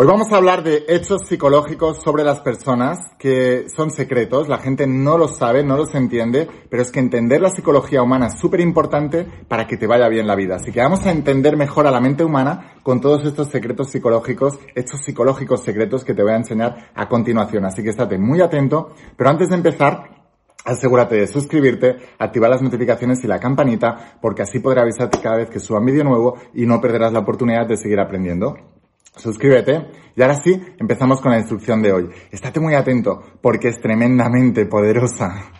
Hoy vamos a hablar de hechos psicológicos sobre las personas que son secretos, la gente no los sabe, no los entiende, pero es que entender la psicología humana es súper importante para que te vaya bien la vida. Así que vamos a entender mejor a la mente humana con todos estos secretos psicológicos, hechos psicológicos secretos que te voy a enseñar a continuación. Así que estate muy atento, pero antes de empezar, Asegúrate de suscribirte, activar las notificaciones y la campanita, porque así podré avisarte cada vez que suba un vídeo nuevo y no perderás la oportunidad de seguir aprendiendo suscríbete. Y ahora sí, empezamos con la instrucción de hoy. Estate muy atento porque es tremendamente poderosa.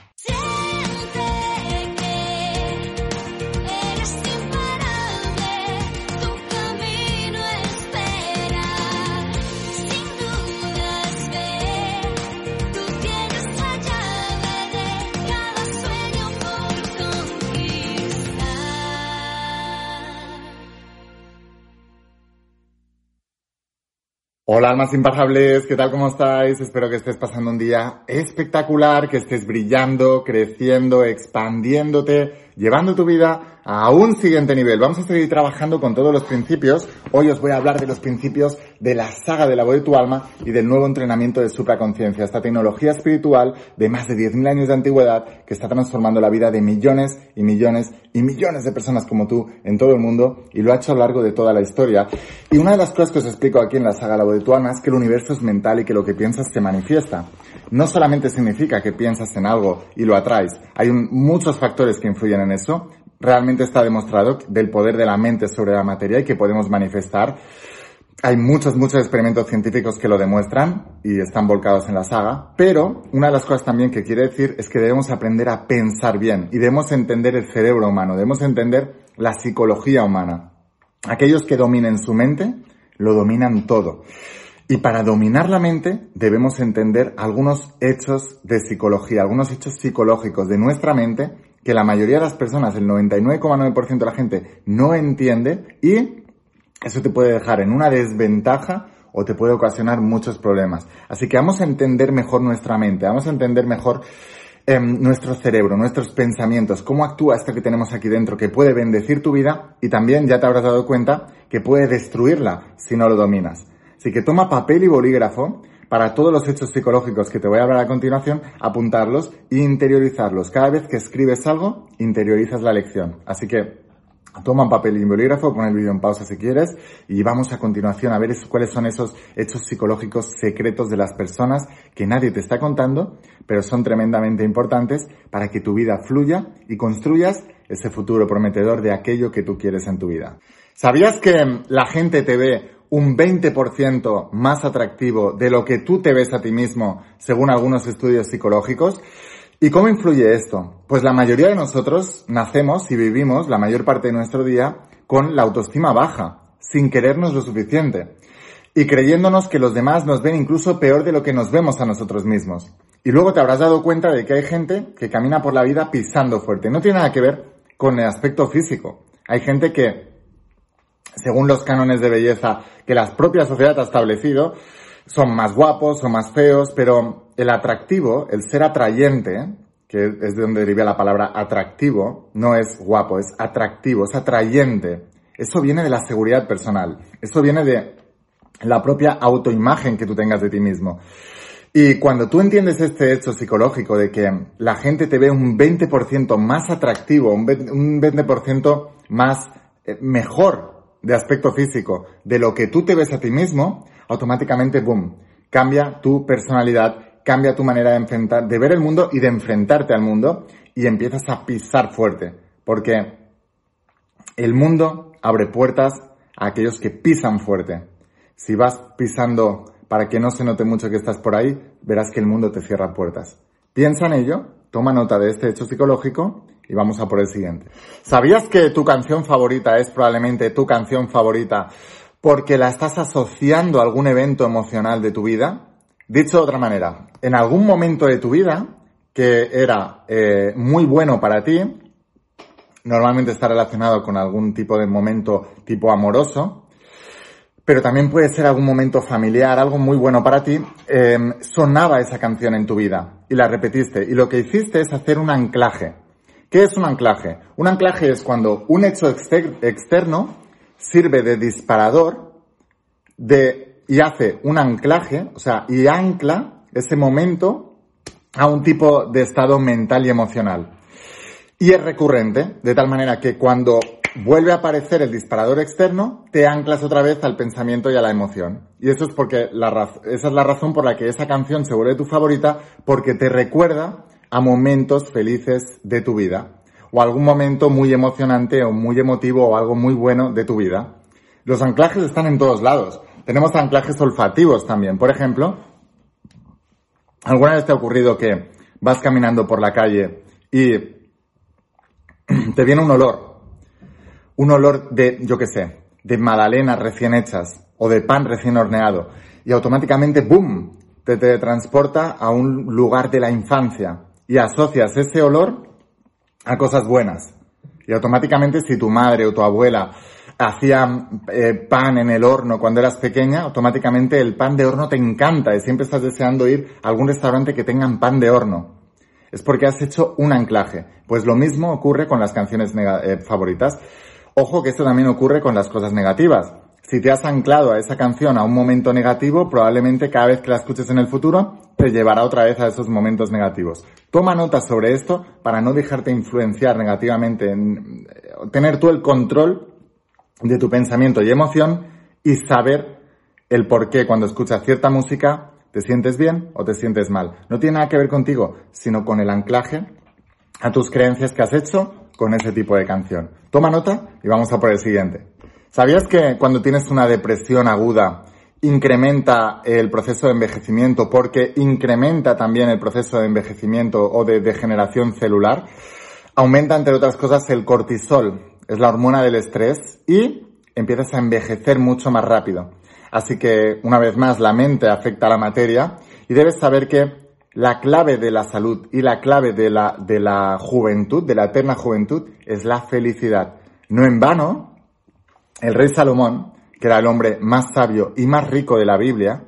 Hola almas imparables, ¿qué tal? ¿Cómo estáis? Espero que estés pasando un día espectacular, que estés brillando, creciendo, expandiéndote, llevando tu vida a un siguiente nivel. Vamos a seguir trabajando con todos los principios. Hoy os voy a hablar de los principios de la saga de la voz de tu alma y del nuevo entrenamiento de supraconciencia, esta tecnología espiritual de más de 10.000 años de antigüedad que está transformando la vida de millones y millones y millones de personas como tú en todo el mundo y lo ha hecho a lo largo de toda la historia. Y una de las cosas que os explico aquí en la saga de la voz de tu alma es que el universo es mental y que lo que piensas se manifiesta. No solamente significa que piensas en algo y lo atraes, hay muchos factores que influyen en eso, realmente está demostrado del poder de la mente sobre la materia y que podemos manifestar. Hay muchos, muchos experimentos científicos que lo demuestran y están volcados en la saga, pero una de las cosas también que quiere decir es que debemos aprender a pensar bien y debemos entender el cerebro humano, debemos entender la psicología humana. Aquellos que dominen su mente, lo dominan todo. Y para dominar la mente debemos entender algunos hechos de psicología, algunos hechos psicológicos de nuestra mente que la mayoría de las personas, el 99,9% de la gente, no entiende y eso te puede dejar en una desventaja o te puede ocasionar muchos problemas. Así que vamos a entender mejor nuestra mente, vamos a entender mejor em, nuestro cerebro, nuestros pensamientos, cómo actúa esto que tenemos aquí dentro, que puede bendecir tu vida y también ya te habrás dado cuenta que puede destruirla si no lo dominas. Así que toma papel y bolígrafo para todos los hechos psicológicos que te voy a hablar a continuación, apuntarlos e interiorizarlos. Cada vez que escribes algo, interiorizas la lección. Así que toma un papel y un bolígrafo, pon el vídeo en pausa si quieres y vamos a continuación a ver cuáles son esos hechos psicológicos secretos de las personas que nadie te está contando, pero son tremendamente importantes para que tu vida fluya y construyas ese futuro prometedor de aquello que tú quieres en tu vida. ¿Sabías que la gente te ve un 20% más atractivo de lo que tú te ves a ti mismo, según algunos estudios psicológicos. ¿Y cómo influye esto? Pues la mayoría de nosotros nacemos y vivimos la mayor parte de nuestro día con la autoestima baja, sin querernos lo suficiente, y creyéndonos que los demás nos ven incluso peor de lo que nos vemos a nosotros mismos. Y luego te habrás dado cuenta de que hay gente que camina por la vida pisando fuerte. No tiene nada que ver con el aspecto físico. Hay gente que según los cánones de belleza que la propia sociedad ha establecido, son más guapos, son más feos, pero el atractivo, el ser atrayente, que es de donde deriva la palabra atractivo, no es guapo, es atractivo, es atrayente. Eso viene de la seguridad personal, eso viene de la propia autoimagen que tú tengas de ti mismo. Y cuando tú entiendes este hecho psicológico de que la gente te ve un 20% más atractivo, un 20% más eh, mejor de aspecto físico de lo que tú te ves a ti mismo, automáticamente, boom, cambia tu personalidad, cambia tu manera de enfrentar, de ver el mundo y de enfrentarte al mundo y empiezas a pisar fuerte. Porque el mundo abre puertas a aquellos que pisan fuerte. Si vas pisando para que no se note mucho que estás por ahí, verás que el mundo te cierra puertas. Piensa en ello, toma nota de este hecho psicológico y vamos a por el siguiente. ¿Sabías que tu canción favorita es probablemente tu canción favorita porque la estás asociando a algún evento emocional de tu vida? Dicho de otra manera, en algún momento de tu vida que era eh, muy bueno para ti, normalmente está relacionado con algún tipo de momento tipo amoroso, pero también puede ser algún momento familiar, algo muy bueno para ti, eh, sonaba esa canción en tu vida y la repetiste y lo que hiciste es hacer un anclaje ¿Qué es un anclaje? Un anclaje es cuando un hecho externo sirve de disparador de y hace un anclaje, o sea, y ancla ese momento a un tipo de estado mental y emocional. Y es recurrente, de tal manera que cuando vuelve a aparecer el disparador externo, te anclas otra vez al pensamiento y a la emoción. Y eso es porque la esa es la razón por la que esa canción se vuelve tu favorita, porque te recuerda a momentos felices de tu vida, o algún momento muy emocionante o muy emotivo o algo muy bueno de tu vida. Los anclajes están en todos lados. Tenemos anclajes olfativos también. Por ejemplo, ¿alguna vez te ha ocurrido que vas caminando por la calle y te viene un olor? Un olor de, yo qué sé, de magdalenas recién hechas o de pan recién horneado. Y automáticamente, ¡boom!, te, te transporta a un lugar de la infancia y asocias ese olor a cosas buenas. Y automáticamente si tu madre o tu abuela hacía eh, pan en el horno cuando eras pequeña, automáticamente el pan de horno te encanta y siempre estás deseando ir a algún restaurante que tengan pan de horno. Es porque has hecho un anclaje. Pues lo mismo ocurre con las canciones eh, favoritas. Ojo que esto también ocurre con las cosas negativas. Si te has anclado a esa canción a un momento negativo, probablemente cada vez que la escuches en el futuro, te llevará otra vez a esos momentos negativos. Toma nota sobre esto para no dejarte influenciar negativamente, en, eh, tener tú el control de tu pensamiento y emoción y saber el por qué cuando escuchas cierta música te sientes bien o te sientes mal. No tiene nada que ver contigo, sino con el anclaje a tus creencias que has hecho con ese tipo de canción. Toma nota y vamos a por el siguiente. ¿Sabías que cuando tienes una depresión aguda incrementa el proceso de envejecimiento porque incrementa también el proceso de envejecimiento o de degeneración celular? Aumenta, entre otras cosas, el cortisol, es la hormona del estrés y empiezas a envejecer mucho más rápido. Así que, una vez más, la mente afecta a la materia y debes saber que la clave de la salud y la clave de la, de la juventud, de la eterna juventud, es la felicidad. No en vano, el rey Salomón, que era el hombre más sabio y más rico de la Biblia,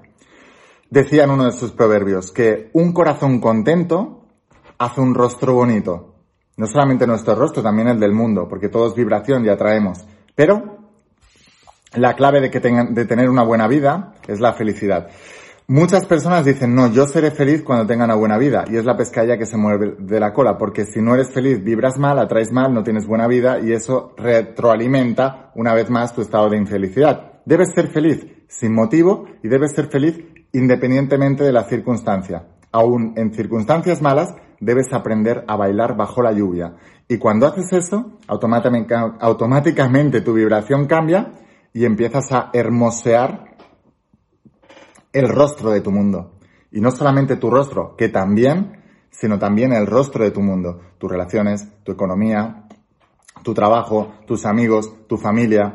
decía en uno de sus proverbios que un corazón contento hace un rostro bonito. No solamente nuestro rostro, también el del mundo, porque todo es vibración y atraemos. Pero la clave de, que tengan, de tener una buena vida es la felicidad. Muchas personas dicen, no, yo seré feliz cuando tenga una buena vida. Y es la pescadilla que se mueve de la cola, porque si no eres feliz, vibras mal, atraes mal, no tienes buena vida y eso retroalimenta una vez más tu estado de infelicidad. Debes ser feliz sin motivo y debes ser feliz independientemente de la circunstancia. Aún en circunstancias malas, debes aprender a bailar bajo la lluvia. Y cuando haces eso, automáticamente tu vibración cambia y empiezas a hermosear el rostro de tu mundo. Y no solamente tu rostro, que también, sino también el rostro de tu mundo. Tus relaciones, tu economía, tu trabajo, tus amigos, tu familia,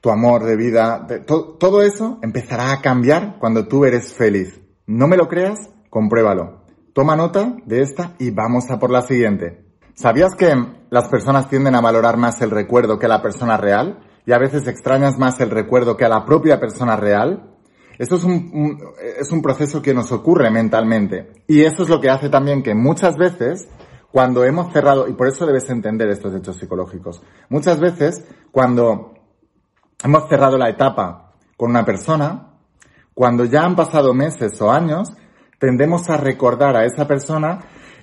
tu amor de vida. todo eso empezará a cambiar cuando tú eres feliz. No me lo creas, compruébalo. Toma nota de esta y vamos a por la siguiente. ¿Sabías que las personas tienden a valorar más el recuerdo que la persona real? Y a veces extrañas más el recuerdo que a la propia persona real. Esto es un, es un proceso que nos ocurre mentalmente. Y eso es lo que hace también que muchas veces, cuando hemos cerrado, y por eso debes entender estos hechos psicológicos, muchas veces cuando hemos cerrado la etapa con una persona, cuando ya han pasado meses o años, tendemos a recordar a esa persona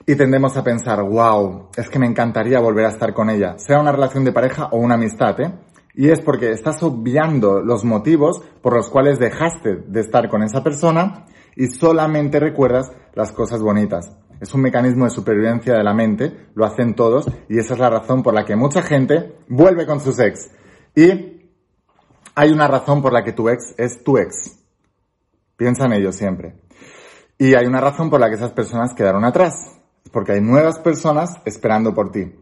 y tendemos a pensar, wow, es que me encantaría volver a estar con ella, sea una relación de pareja o una amistad, ¿eh? Y es porque estás obviando los motivos por los cuales dejaste de estar con esa persona y solamente recuerdas las cosas bonitas. Es un mecanismo de supervivencia de la mente, lo hacen todos y esa es la razón por la que mucha gente vuelve con sus ex. Y hay una razón por la que tu ex es tu ex. Piensa en ello siempre. Y hay una razón por la que esas personas quedaron atrás, porque hay nuevas personas esperando por ti.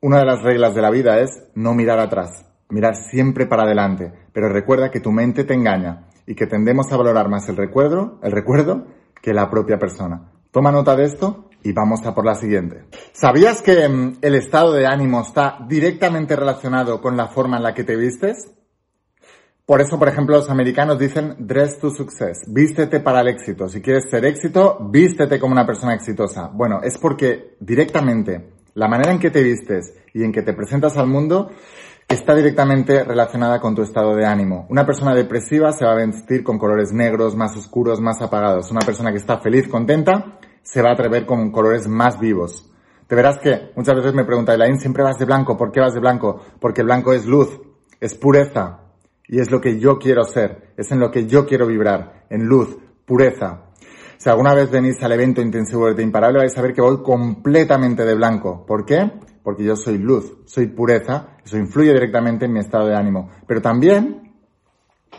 Una de las reglas de la vida es no mirar atrás, mirar siempre para adelante, pero recuerda que tu mente te engaña y que tendemos a valorar más el recuerdo, el recuerdo que la propia persona. Toma nota de esto y vamos a por la siguiente. ¿Sabías que mm, el estado de ánimo está directamente relacionado con la forma en la que te vistes? Por eso, por ejemplo, los americanos dicen dress to success, vístete para el éxito. Si quieres ser éxito, vístete como una persona exitosa. Bueno, es porque directamente la manera en que te vistes y en que te presentas al mundo, está directamente relacionada con tu estado de ánimo. Una persona depresiva se va a vestir con colores negros, más oscuros, más apagados. Una persona que está feliz, contenta, se va a atrever con colores más vivos. Te verás que muchas veces me pregunta Elaine, siempre vas de blanco, ¿por qué vas de blanco? Porque el blanco es luz, es pureza y es lo que yo quiero ser, es en lo que yo quiero vibrar, en luz, pureza. Si alguna vez venís al evento intensivo de Imparable vais a ver que voy completamente de blanco. ¿Por qué? Porque yo soy luz, soy pureza, eso influye directamente en mi estado de ánimo, pero también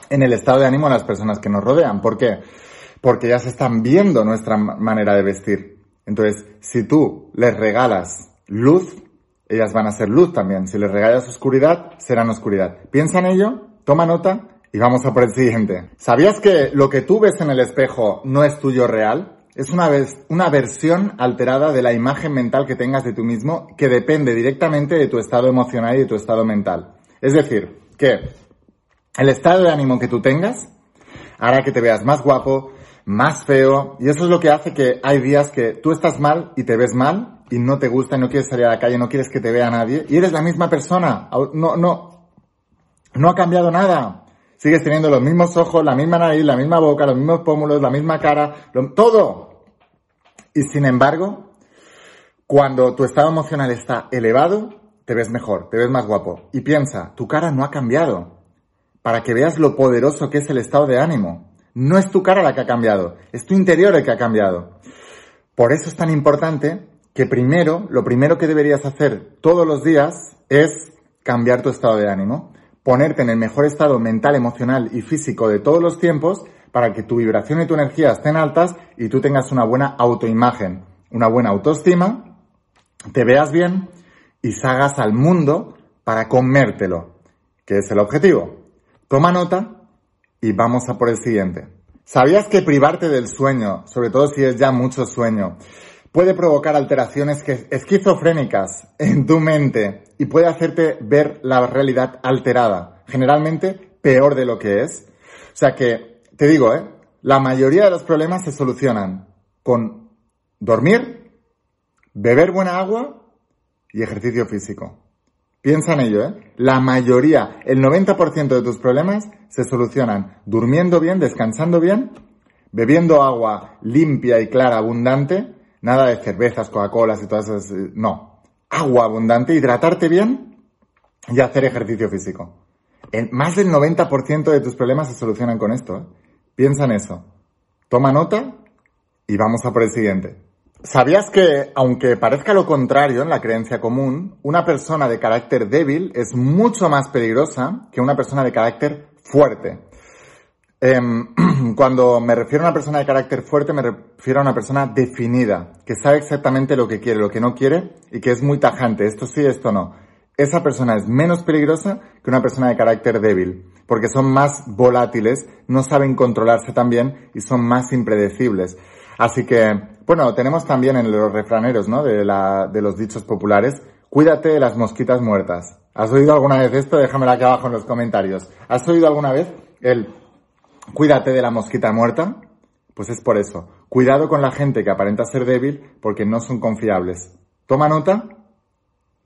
en el estado de ánimo de las personas que nos rodean. ¿Por qué? Porque ya se están viendo nuestra manera de vestir. Entonces, si tú les regalas luz, ellas van a ser luz también. Si les regalas oscuridad, serán oscuridad. Piensa en ello, toma nota y vamos a por el siguiente. ¿Sabías que lo que tú ves en el espejo no es tuyo real? Es una, una versión alterada de la imagen mental que tengas de tú mismo que depende directamente de tu estado emocional y de tu estado mental. Es decir, que el estado de ánimo que tú tengas hará que te veas más guapo, más feo, y eso es lo que hace que hay días que tú estás mal y te ves mal, y no te gusta y no quieres salir a la calle, no quieres que te vea nadie, y eres la misma persona. No, no, no ha cambiado nada. Sigues teniendo los mismos ojos, la misma nariz, la misma boca, los mismos pómulos, la misma cara, todo. Y sin embargo, cuando tu estado emocional está elevado, te ves mejor, te ves más guapo. Y piensa, tu cara no ha cambiado. Para que veas lo poderoso que es el estado de ánimo. No es tu cara la que ha cambiado, es tu interior el que ha cambiado. Por eso es tan importante que primero, lo primero que deberías hacer todos los días es cambiar tu estado de ánimo, ponerte en el mejor estado mental, emocional y físico de todos los tiempos para que tu vibración y tu energía estén altas y tú tengas una buena autoimagen, una buena autoestima, te veas bien y salgas al mundo para comértelo, que es el objetivo. Toma nota y vamos a por el siguiente. ¿Sabías que privarte del sueño, sobre todo si es ya mucho sueño, puede provocar alteraciones esquizofrénicas en tu mente y puede hacerte ver la realidad alterada, generalmente peor de lo que es? O sea que, te digo, ¿eh? la mayoría de los problemas se solucionan con dormir, beber buena agua y ejercicio físico. Piensa en ello, ¿eh? La mayoría, el 90% de tus problemas se solucionan durmiendo bien, descansando bien, bebiendo agua limpia y clara, abundante, nada de cervezas, Coca-Colas y todas esas, eh, no. Agua abundante, hidratarte bien y hacer ejercicio físico. Más del 90% de tus problemas se solucionan con esto, ¿eh? Piensa en eso. Toma nota y vamos a por el siguiente. ¿Sabías que, aunque parezca lo contrario en la creencia común, una persona de carácter débil es mucho más peligrosa que una persona de carácter fuerte? Em, cuando me refiero a una persona de carácter fuerte, me refiero a una persona definida, que sabe exactamente lo que quiere, lo que no quiere y que es muy tajante, esto sí, esto no. Esa persona es menos peligrosa que una persona de carácter débil, porque son más volátiles, no saben controlarse tan bien y son más impredecibles. Así que, bueno, tenemos también en los refraneros, ¿no? De, la, de los dichos populares, cuídate de las mosquitas muertas. ¿Has oído alguna vez esto? Déjamelo aquí abajo en los comentarios. ¿Has oído alguna vez el cuídate de la mosquita muerta? Pues es por eso. Cuidado con la gente que aparenta ser débil porque no son confiables. Toma nota,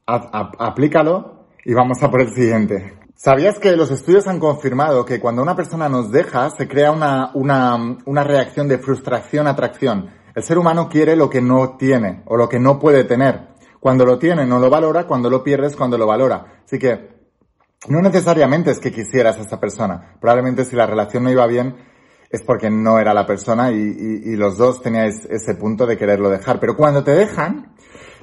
aplícalo y vamos a por el siguiente. ¿Sabías que los estudios han confirmado que cuando una persona nos deja se crea una, una, una reacción de frustración-atracción? El ser humano quiere lo que no tiene o lo que no puede tener. Cuando lo tiene no lo valora, cuando lo pierdes cuando lo valora. Así que no necesariamente es que quisieras a esta persona. Probablemente si la relación no iba bien es porque no era la persona y, y, y los dos teníais ese punto de quererlo dejar. Pero cuando te dejan,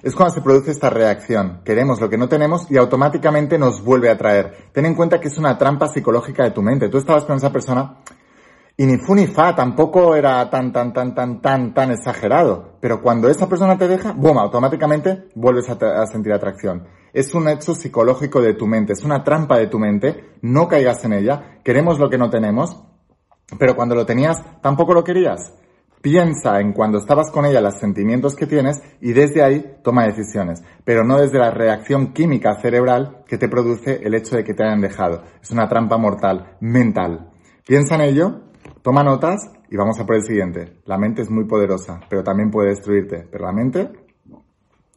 es cuando se produce esta reacción. Queremos lo que no tenemos y automáticamente nos vuelve a traer. Ten en cuenta que es una trampa psicológica de tu mente. Tú estabas con esa persona y ni fu ni fa, tampoco era tan, tan, tan, tan, tan, tan exagerado. Pero cuando esa persona te deja, boom, automáticamente vuelves a, a sentir atracción. Es un hecho psicológico de tu mente, es una trampa de tu mente, no caigas en ella, queremos lo que no tenemos, pero cuando lo tenías, tampoco lo querías. Piensa en cuando estabas con ella los sentimientos que tienes y desde ahí toma decisiones, pero no desde la reacción química cerebral que te produce el hecho de que te hayan dejado. Es una trampa mortal, mental. Piensa en ello, toma notas y vamos a por el siguiente. La mente es muy poderosa, pero también puede destruirte, pero la mente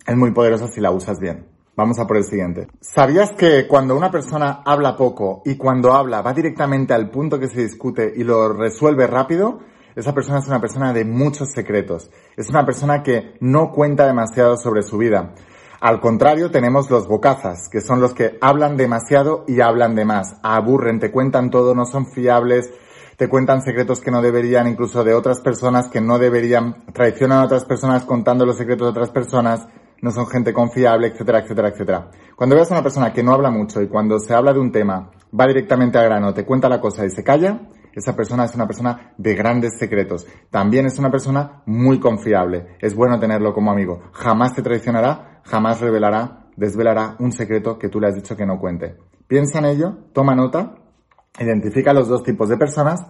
es muy poderosa si la usas bien. Vamos a por el siguiente. ¿Sabías que cuando una persona habla poco y cuando habla va directamente al punto que se discute y lo resuelve rápido? Esa persona es una persona de muchos secretos. Es una persona que no cuenta demasiado sobre su vida. Al contrario, tenemos los bocazas, que son los que hablan demasiado y hablan de más. Aburren, te cuentan todo, no son fiables, te cuentan secretos que no deberían, incluso de otras personas que no deberían, traicionan a otras personas contando los secretos de otras personas no son gente confiable, etcétera, etcétera, etcétera. Cuando veas a una persona que no habla mucho y cuando se habla de un tema, va directamente al grano, te cuenta la cosa y se calla, esa persona es una persona de grandes secretos. También es una persona muy confiable. Es bueno tenerlo como amigo. Jamás te traicionará, jamás revelará, desvelará un secreto que tú le has dicho que no cuente. Piensa en ello, toma nota, identifica los dos tipos de personas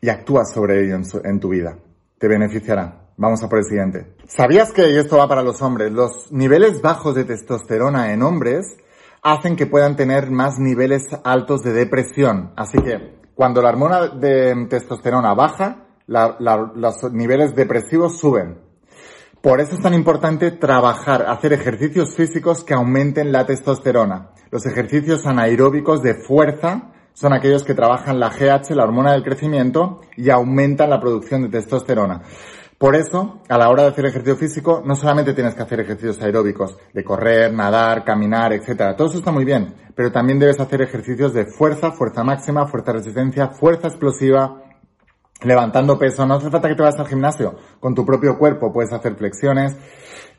y actúa sobre ello en, tu vida. Te beneficiará. Vamos a por el siguiente. ¿Sabías que, y esto va para los hombres, los niveles bajos de testosterona en hombres hacen que puedan tener más niveles altos de depresión? Así que cuando la hormona de testosterona baja, los niveles depresivos suben. Por eso es tan importante trabajar, hacer ejercicios físicos que aumenten la testosterona. Los ejercicios anaeróbicos de fuerza son aquellos que trabajan la GH, la hormona del crecimiento, y aumentan la producción de testosterona. Por eso, a la hora de hacer ejercicio físico, no solamente tienes que hacer ejercicios aeróbicos, de correr, nadar, caminar, etc. Todo eso está muy bien, pero también debes hacer ejercicios de fuerza, fuerza máxima, fuerza resistencia, fuerza explosiva, levantando peso. No hace falta que te vayas al gimnasio. Con tu propio cuerpo puedes hacer flexiones,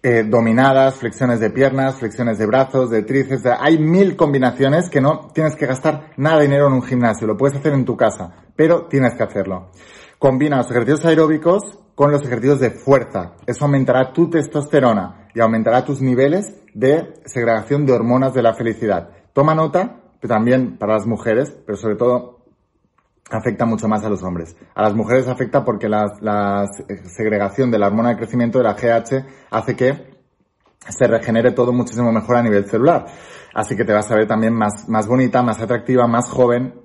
eh, dominadas, flexiones de piernas, flexiones de brazos, de tríceps. Hay mil combinaciones que no tienes que gastar nada de dinero en un gimnasio. Lo puedes hacer en tu casa, pero tienes que hacerlo. Combina los ejercicios aeróbicos con los ejercicios de fuerza. Eso aumentará tu testosterona y aumentará tus niveles de segregación de hormonas de la felicidad. Toma nota, también para las mujeres, pero sobre todo afecta mucho más a los hombres. A las mujeres afecta porque la, segregación de la hormona de crecimiento de la GH hace que se regenere todo muchísimo mejor a nivel celular. Así que te vas a ver también más, más bonita, más atractiva, más joven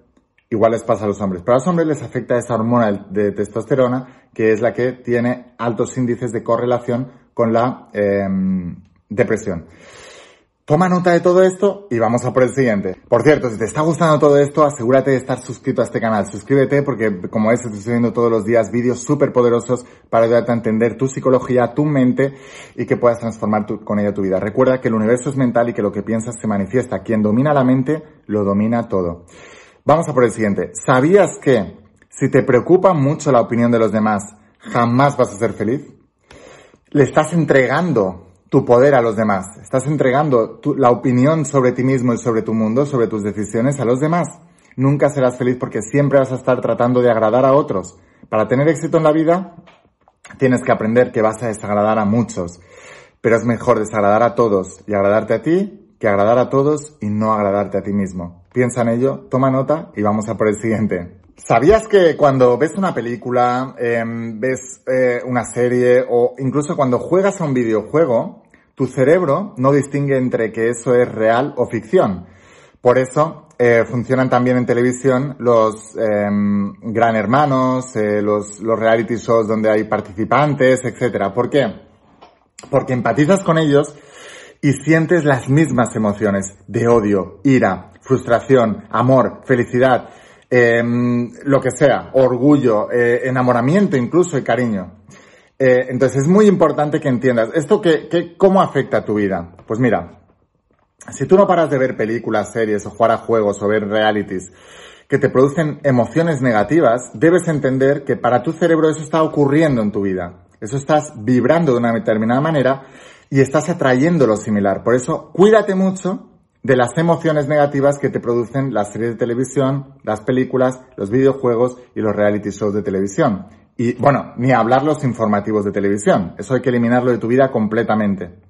Igual les pasa a los hombres. Pero a los hombres les afecta esa hormona de testosterona, que es la que tiene altos índices de correlación con la em, depresión. Toma nota de todo esto y vamos a por el siguiente. Por cierto, si te está gustando todo esto, asegúrate de estar suscrito a este canal. Suscríbete porque, como ves, estoy subiendo todos los días vídeos súper poderosos para ayudarte a entender tu psicología, tu mente y que puedas transformar con ella tu vida. Recuerda que el universo es mental y que lo que piensas se manifiesta. Quien domina la mente, lo domina todo. Vamos a por el siguiente. ¿Sabías que si te preocupa mucho la opinión de los demás, jamás vas a ser feliz? Le estás entregando tu poder a los demás. Estás entregando la opinión sobre ti mismo y sobre tu mundo, sobre tus decisiones a los demás. Nunca serás feliz porque siempre vas a estar tratando de agradar a otros. Para tener éxito en la vida, tienes que aprender que vas a desagradar a muchos. Pero es mejor desagradar a todos y agradarte a ti que agradar a todos y no agradarte a ti mismo. Piensa en ello, toma nota y vamos a por el siguiente. ¿Sabías que cuando ves una película, em, ves eh, una serie o incluso cuando juegas a un videojuego, tu cerebro no distingue entre que eso es real o ficción? Por eso eh, funcionan también en televisión los em, Gran Hermanos, eh, los, los reality shows donde hay participantes, etc. ¿Por qué? Porque empatizas con ellos y sientes las mismas emociones de odio, ira, frustración, amor, felicidad, em, lo que sea, orgullo, eh, enamoramiento incluso y cariño. Eh, entonces es muy importante que entiendas esto que, que, cómo afecta a tu vida. Pues mira, si tú no paras de ver películas, series o jugar a juegos o ver realities que te producen emociones negativas, debes entender que para tu cerebro eso está ocurriendo en tu vida. Eso estás vibrando de una determinada manera y estás atrayendo lo similar. Por eso, cuídate mucho de las emociones negativas que te producen las series de televisión, las películas, los videojuegos y los reality shows de televisión. Y bueno, ni hablar los informativos de televisión. Eso hay que eliminarlo de tu vida completamente.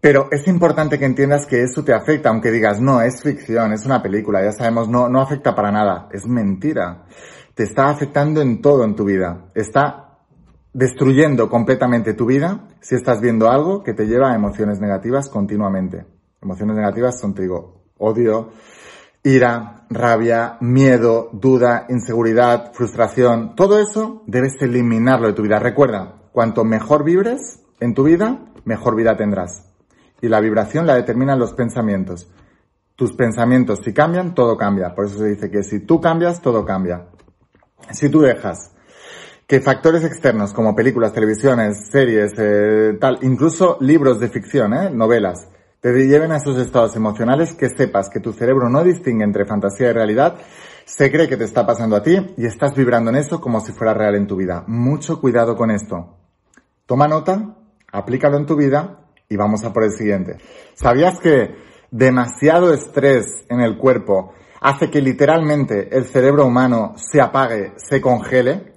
Pero es importante que entiendas que eso te afecta, aunque digas, no, es ficción, es una película, ya sabemos, no, no afecta para nada. Es mentira. Te está afectando en todo en tu vida. Está destruyendo completamente tu vida si estás viendo algo que te lleva a emociones negativas continuamente. Emociones negativas son, te digo, odio, ira, rabia, miedo, duda, inseguridad, frustración. Todo eso debes eliminarlo de tu vida. Recuerda, cuanto mejor vibres en tu vida, mejor vida tendrás. y la vibración la determinan los pensamientos. Tus pensamientos si cambian, todo cambia. Por eso se dice que si tú cambias, todo cambia. Si tú dejas que factores externos como películas, televisiones, series, eh, tal, incluso libros de ficción, eh, novelas, te lleven a esos estados emocionales que sepas que tu cerebro no distingue entre fantasía y realidad, se cree que te está pasando a ti y estás vibrando en eso como si fuera real en tu vida. Mucho cuidado con esto. Toma nota, aplícalo en tu vida y vamos a por el siguiente. ¿Sabías que demasiado estrés en el cuerpo hace que literalmente el cerebro humano se apague, se congele?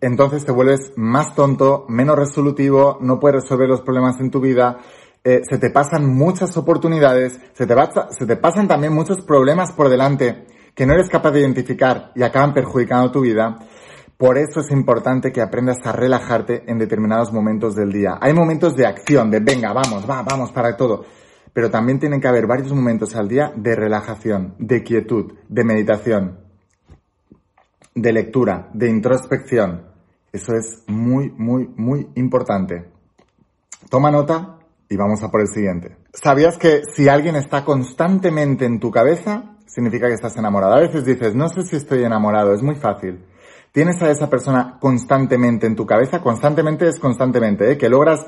Entonces te vuelves más tonto, menos resolutivo, no puedes resolver los problemas en tu vida, eh, se te pasan muchas oportunidades, se te, se te pasan también muchos problemas por delante que no eres capaz de identificar y acaban perjudicando tu vida. Por eso es importante que aprendas a relajarte en determinados momentos del día. Hay momentos de acción, de venga, vamos, va, vamos para todo. Pero también tienen que haber varios momentos al día de relajación, de quietud, de meditación, de lectura, de introspección. Eso es muy, muy, muy importante. Toma nota y vamos a por el siguiente. ¿Sabías que si alguien está constantemente en tu cabeza, significa que estás enamorado? A veces dices, no sé si estoy enamorado, es muy fácil. Tienes a esa persona constantemente en tu cabeza, constantemente es constantemente, ¿eh? que logras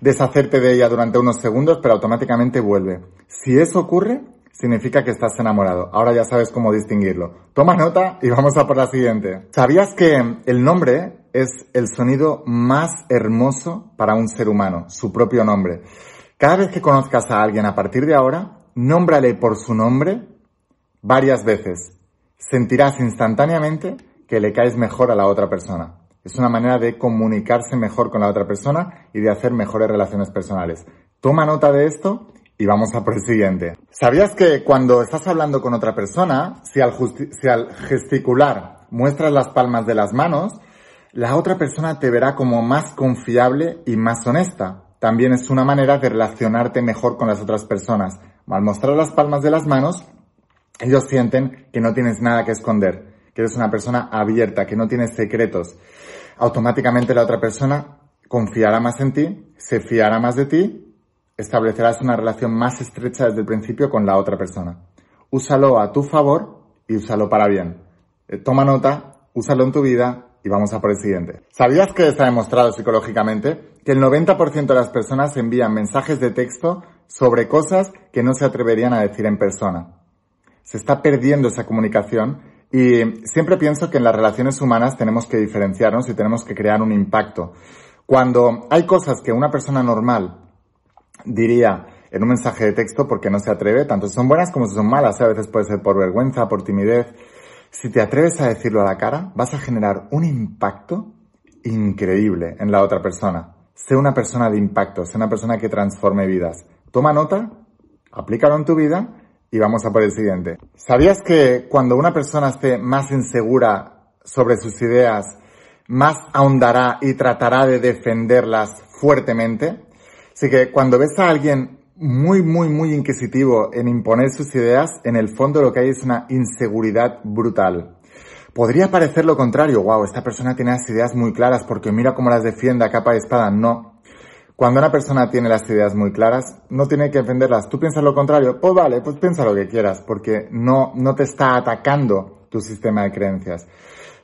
deshacerte de ella durante unos segundos, pero automáticamente vuelve. Si eso ocurre, significa que estás enamorado. Ahora ya sabes cómo distinguirlo. Toma nota y vamos a por la siguiente. ¿Sabías que el nombre es el sonido más hermoso para un ser humano? Su propio nombre. Cada vez que conozcas a alguien a partir de ahora, nómbrale por su nombre varias veces. Sentirás instantáneamente que le caes mejor a la otra persona. Es una manera de comunicarse mejor con la otra persona y de hacer mejores relaciones personales. Toma nota de esto y vamos a por el siguiente. ¿Sabías que cuando estás hablando con otra persona, si al, si al gesticular muestras las palmas de las manos, la otra persona te verá como más confiable y más honesta. También es una manera de relacionarte mejor con las otras personas. Al mostrar las palmas de las manos, ellos sienten que no tienes nada que esconder que eres una persona abierta, que no tienes secretos, automáticamente la otra persona confiará más en ti, se fiará más de ti, establecerás una relación más estrecha desde el principio con la otra persona. Úsalo a tu favor y úsalo para bien. Eh, toma nota, úsalo en tu vida y vamos a por el siguiente. ¿Sabías que está demostrado psicológicamente que el 90% de las personas envían mensajes de texto sobre cosas que no se atreverían a decir en persona? Se está perdiendo esa comunicación y siempre pienso que en las relaciones humanas tenemos que diferenciarnos y tenemos que crear un impacto. Cuando hay cosas que una persona normal diría en un mensaje de texto porque no se atreve, tanto son buenas como si son malas, a veces puede ser por vergüenza, por timidez, si te atreves a decirlo a la cara, vas a generar un impacto increíble en la otra persona. Sé una persona de impacto, sé una persona que transforme vidas. Toma nota, aplícalo en tu vida y vamos a por el siguiente. ¿Sabías que cuando una persona esté más insegura sobre sus ideas, más ahondará y tratará de defenderlas fuertemente? Así que cuando ves a alguien muy, muy, muy inquisitivo en imponer sus ideas, en el fondo lo que hay es una inseguridad brutal. Podría parecer lo contrario, wow, esta persona tiene las ideas muy claras porque mira cómo las defiende a capa de espada. No, cuando una persona tiene las ideas muy claras, no tiene que defenderlas. Tú piensas lo contrario, pues vale, pues piensa lo que quieras, porque no, no te está atacando tu sistema de creencias.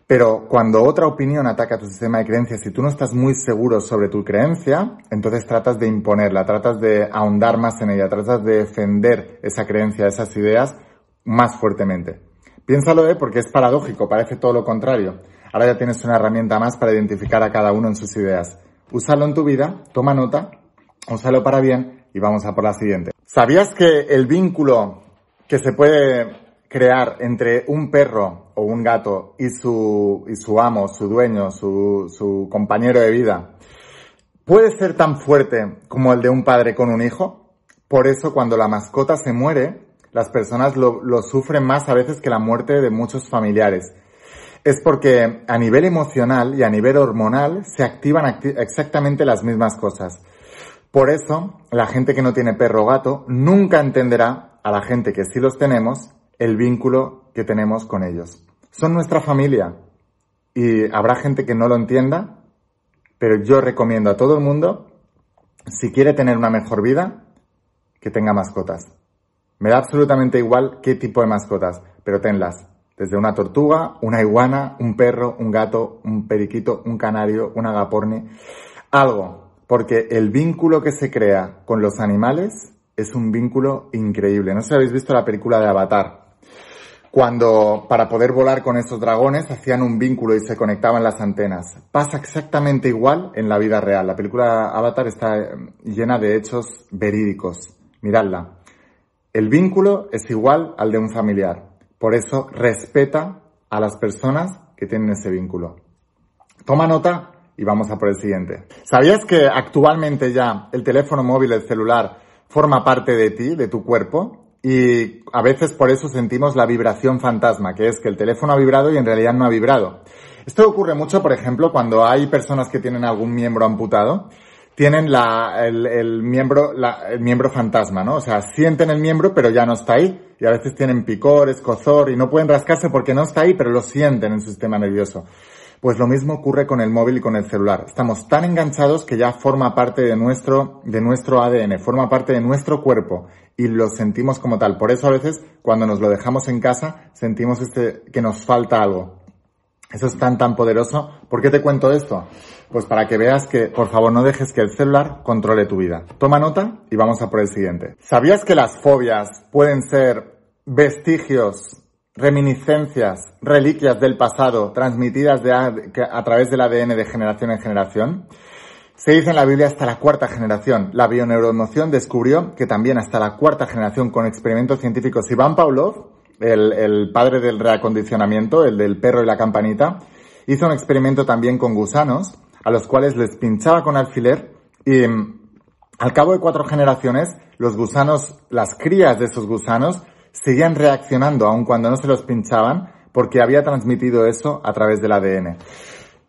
Pero cuando otra opinión ataca tu sistema de creencias y tú no estás muy seguro sobre tu creencia, entonces tratas de imponerla, tratas de ahondar más en ella, tratas de defender esa creencia, esas ideas más fuertemente. Piénsalo, ¿eh? porque es paradójico, parece todo lo contrario. Ahora ya tienes una herramienta más para identificar a cada uno en sus ideas úsalo en tu vida, toma nota, úsalo para bien y vamos a por la siguiente. ¿Sabías que el vínculo que se puede crear entre un perro o un gato y su, y su amo, su dueño, su, su compañero de vida, puede ser tan fuerte como el de un padre con un hijo? Por eso cuando la mascota se muere, las personas lo, sufren más a veces que la muerte de muchos familiares es porque a nivel emocional y a nivel hormonal se activan exactamente las mismas cosas. Por eso, la gente que no tiene perro o gato nunca entenderá a la gente que sí los tenemos el vínculo que tenemos con ellos. Son nuestra familia y habrá gente que no lo entienda, pero yo recomiendo a todo el mundo, si quiere tener una mejor vida, que tenga mascotas. Me da absolutamente igual qué tipo de mascotas, pero tenlas. Desde una tortuga, una iguana, un perro, un gato, un periquito, un canario, un agaporni. Algo. Porque el vínculo que se crea con los animales es un vínculo increíble. No sé si habéis visto la película de Avatar cuando para poder volar con esos dragones hacían un vínculo y se conectaban las antenas. Pasa exactamente igual en la vida real. La película Avatar está eh, llena de hechos verídicos. Miradla. El vínculo es igual al de un familiar. Por eso respeta a las personas que tienen ese vínculo. Toma nota y vamos a por el siguiente. ¿Sabías que actualmente ya el teléfono móvil, el celular, forma parte de ti, de tu cuerpo? Y a veces por eso sentimos la vibración fantasma, que es que el teléfono ha vibrado y en realidad no ha vibrado. Esto ocurre mucho, por ejemplo, cuando hay personas que tienen algún miembro amputado, tienen la, el, miembro, la, el miembro fantasma, ¿no? O sea, sienten el miembro pero ya no está ahí. Y a veces tienen picor, escozor y no pueden rascarse porque no está ahí, pero lo sienten en su sistema nervioso. Pues lo mismo ocurre con el móvil y con el celular. Estamos tan enganchados que ya forma parte de nuestro, de nuestro ADN, forma parte de nuestro cuerpo y lo sentimos como tal. Por eso a veces cuando nos lo dejamos en casa sentimos este, que nos falta algo. Eso es tan tan poderoso. ¿Por qué te cuento esto? Pues para que veas que por favor no dejes que el celular controle tu vida. Toma nota y vamos a por el siguiente. ¿Sabías que las fobias pueden ser vestigios reminiscencias, reliquias del pasado transmitidas a, través del ADN de generación en generación. Se dice en la Biblia hasta la cuarta generación. La bioneuroemoción descubrió que también hasta la cuarta generación con experimentos científicos. Iván Pavlov, el, el padre del reacondicionamiento, el del perro y la campanita, hizo un experimento también con gusanos, a los cuales les pinchaba con alfiler y mm, al cabo de cuatro generaciones, los gusanos, las crías de esos gusanos, seguían reaccionando aun cuando no se los pinchaban porque había transmitido eso a través del ADN.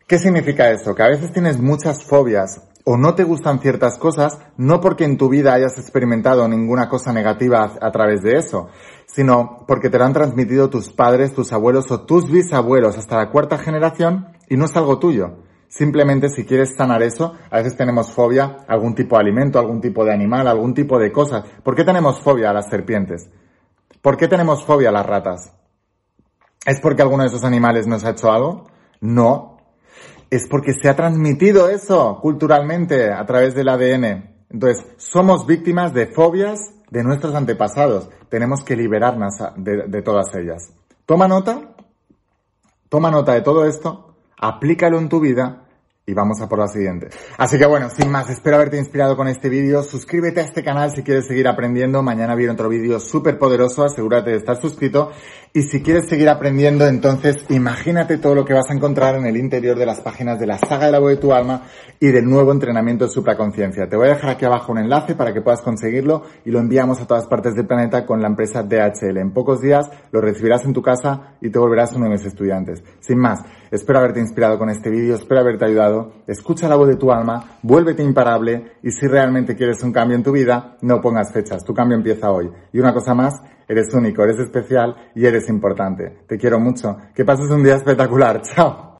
¿Qué significa eso? Que a veces tienes muchas fobias o no te gustan ciertas cosas, no porque en tu vida hayas experimentado ninguna cosa negativa a, través de eso, sino porque te lo han transmitido tus padres, tus abuelos o tus bisabuelos hasta la cuarta generación y no es algo tuyo. Simplemente si quieres sanar eso, a veces tenemos fobia a algún tipo de alimento, algún tipo de animal, algún tipo de cosas. ¿Por qué tenemos fobia a las serpientes? ¿Por qué tenemos fobia a las ratas? ¿Es porque alguno de esos animales nos ha hecho algo? No. Es porque se ha transmitido eso culturalmente a través del ADN. Entonces, somos víctimas de fobias de nuestros antepasados. Tenemos que liberarnos de, todas ellas. Toma nota, toma nota de todo esto, aplícalo en tu vida y vamos a por la siguiente. Así que bueno, sin más, espero haberte inspirado con este vídeo. Suscríbete a este canal si quieres seguir aprendiendo. Mañana viene otro vídeo súper poderoso. Asegúrate de estar suscrito. Y si quieres seguir aprendiendo, entonces imagínate todo lo que vas a encontrar en el interior de las páginas de la saga de la voz de tu alma y del nuevo entrenamiento de supraconciencia. Te voy a dejar aquí abajo un enlace para que puedas conseguirlo y lo enviamos a todas partes del planeta con la empresa DHL. En pocos días lo recibirás en tu casa y te volverás uno de mis estudiantes. Sin más, espero haberte inspirado con este vídeo, espero haberte ayudado escucha la voz de tu alma, vuélvete imparable y si realmente quieres un cambio en tu vida, no pongas fechas, tu cambio empieza hoy. Y una cosa más, eres único, eres especial y eres importante. Te quiero mucho. Que pases un día espectacular. Chao.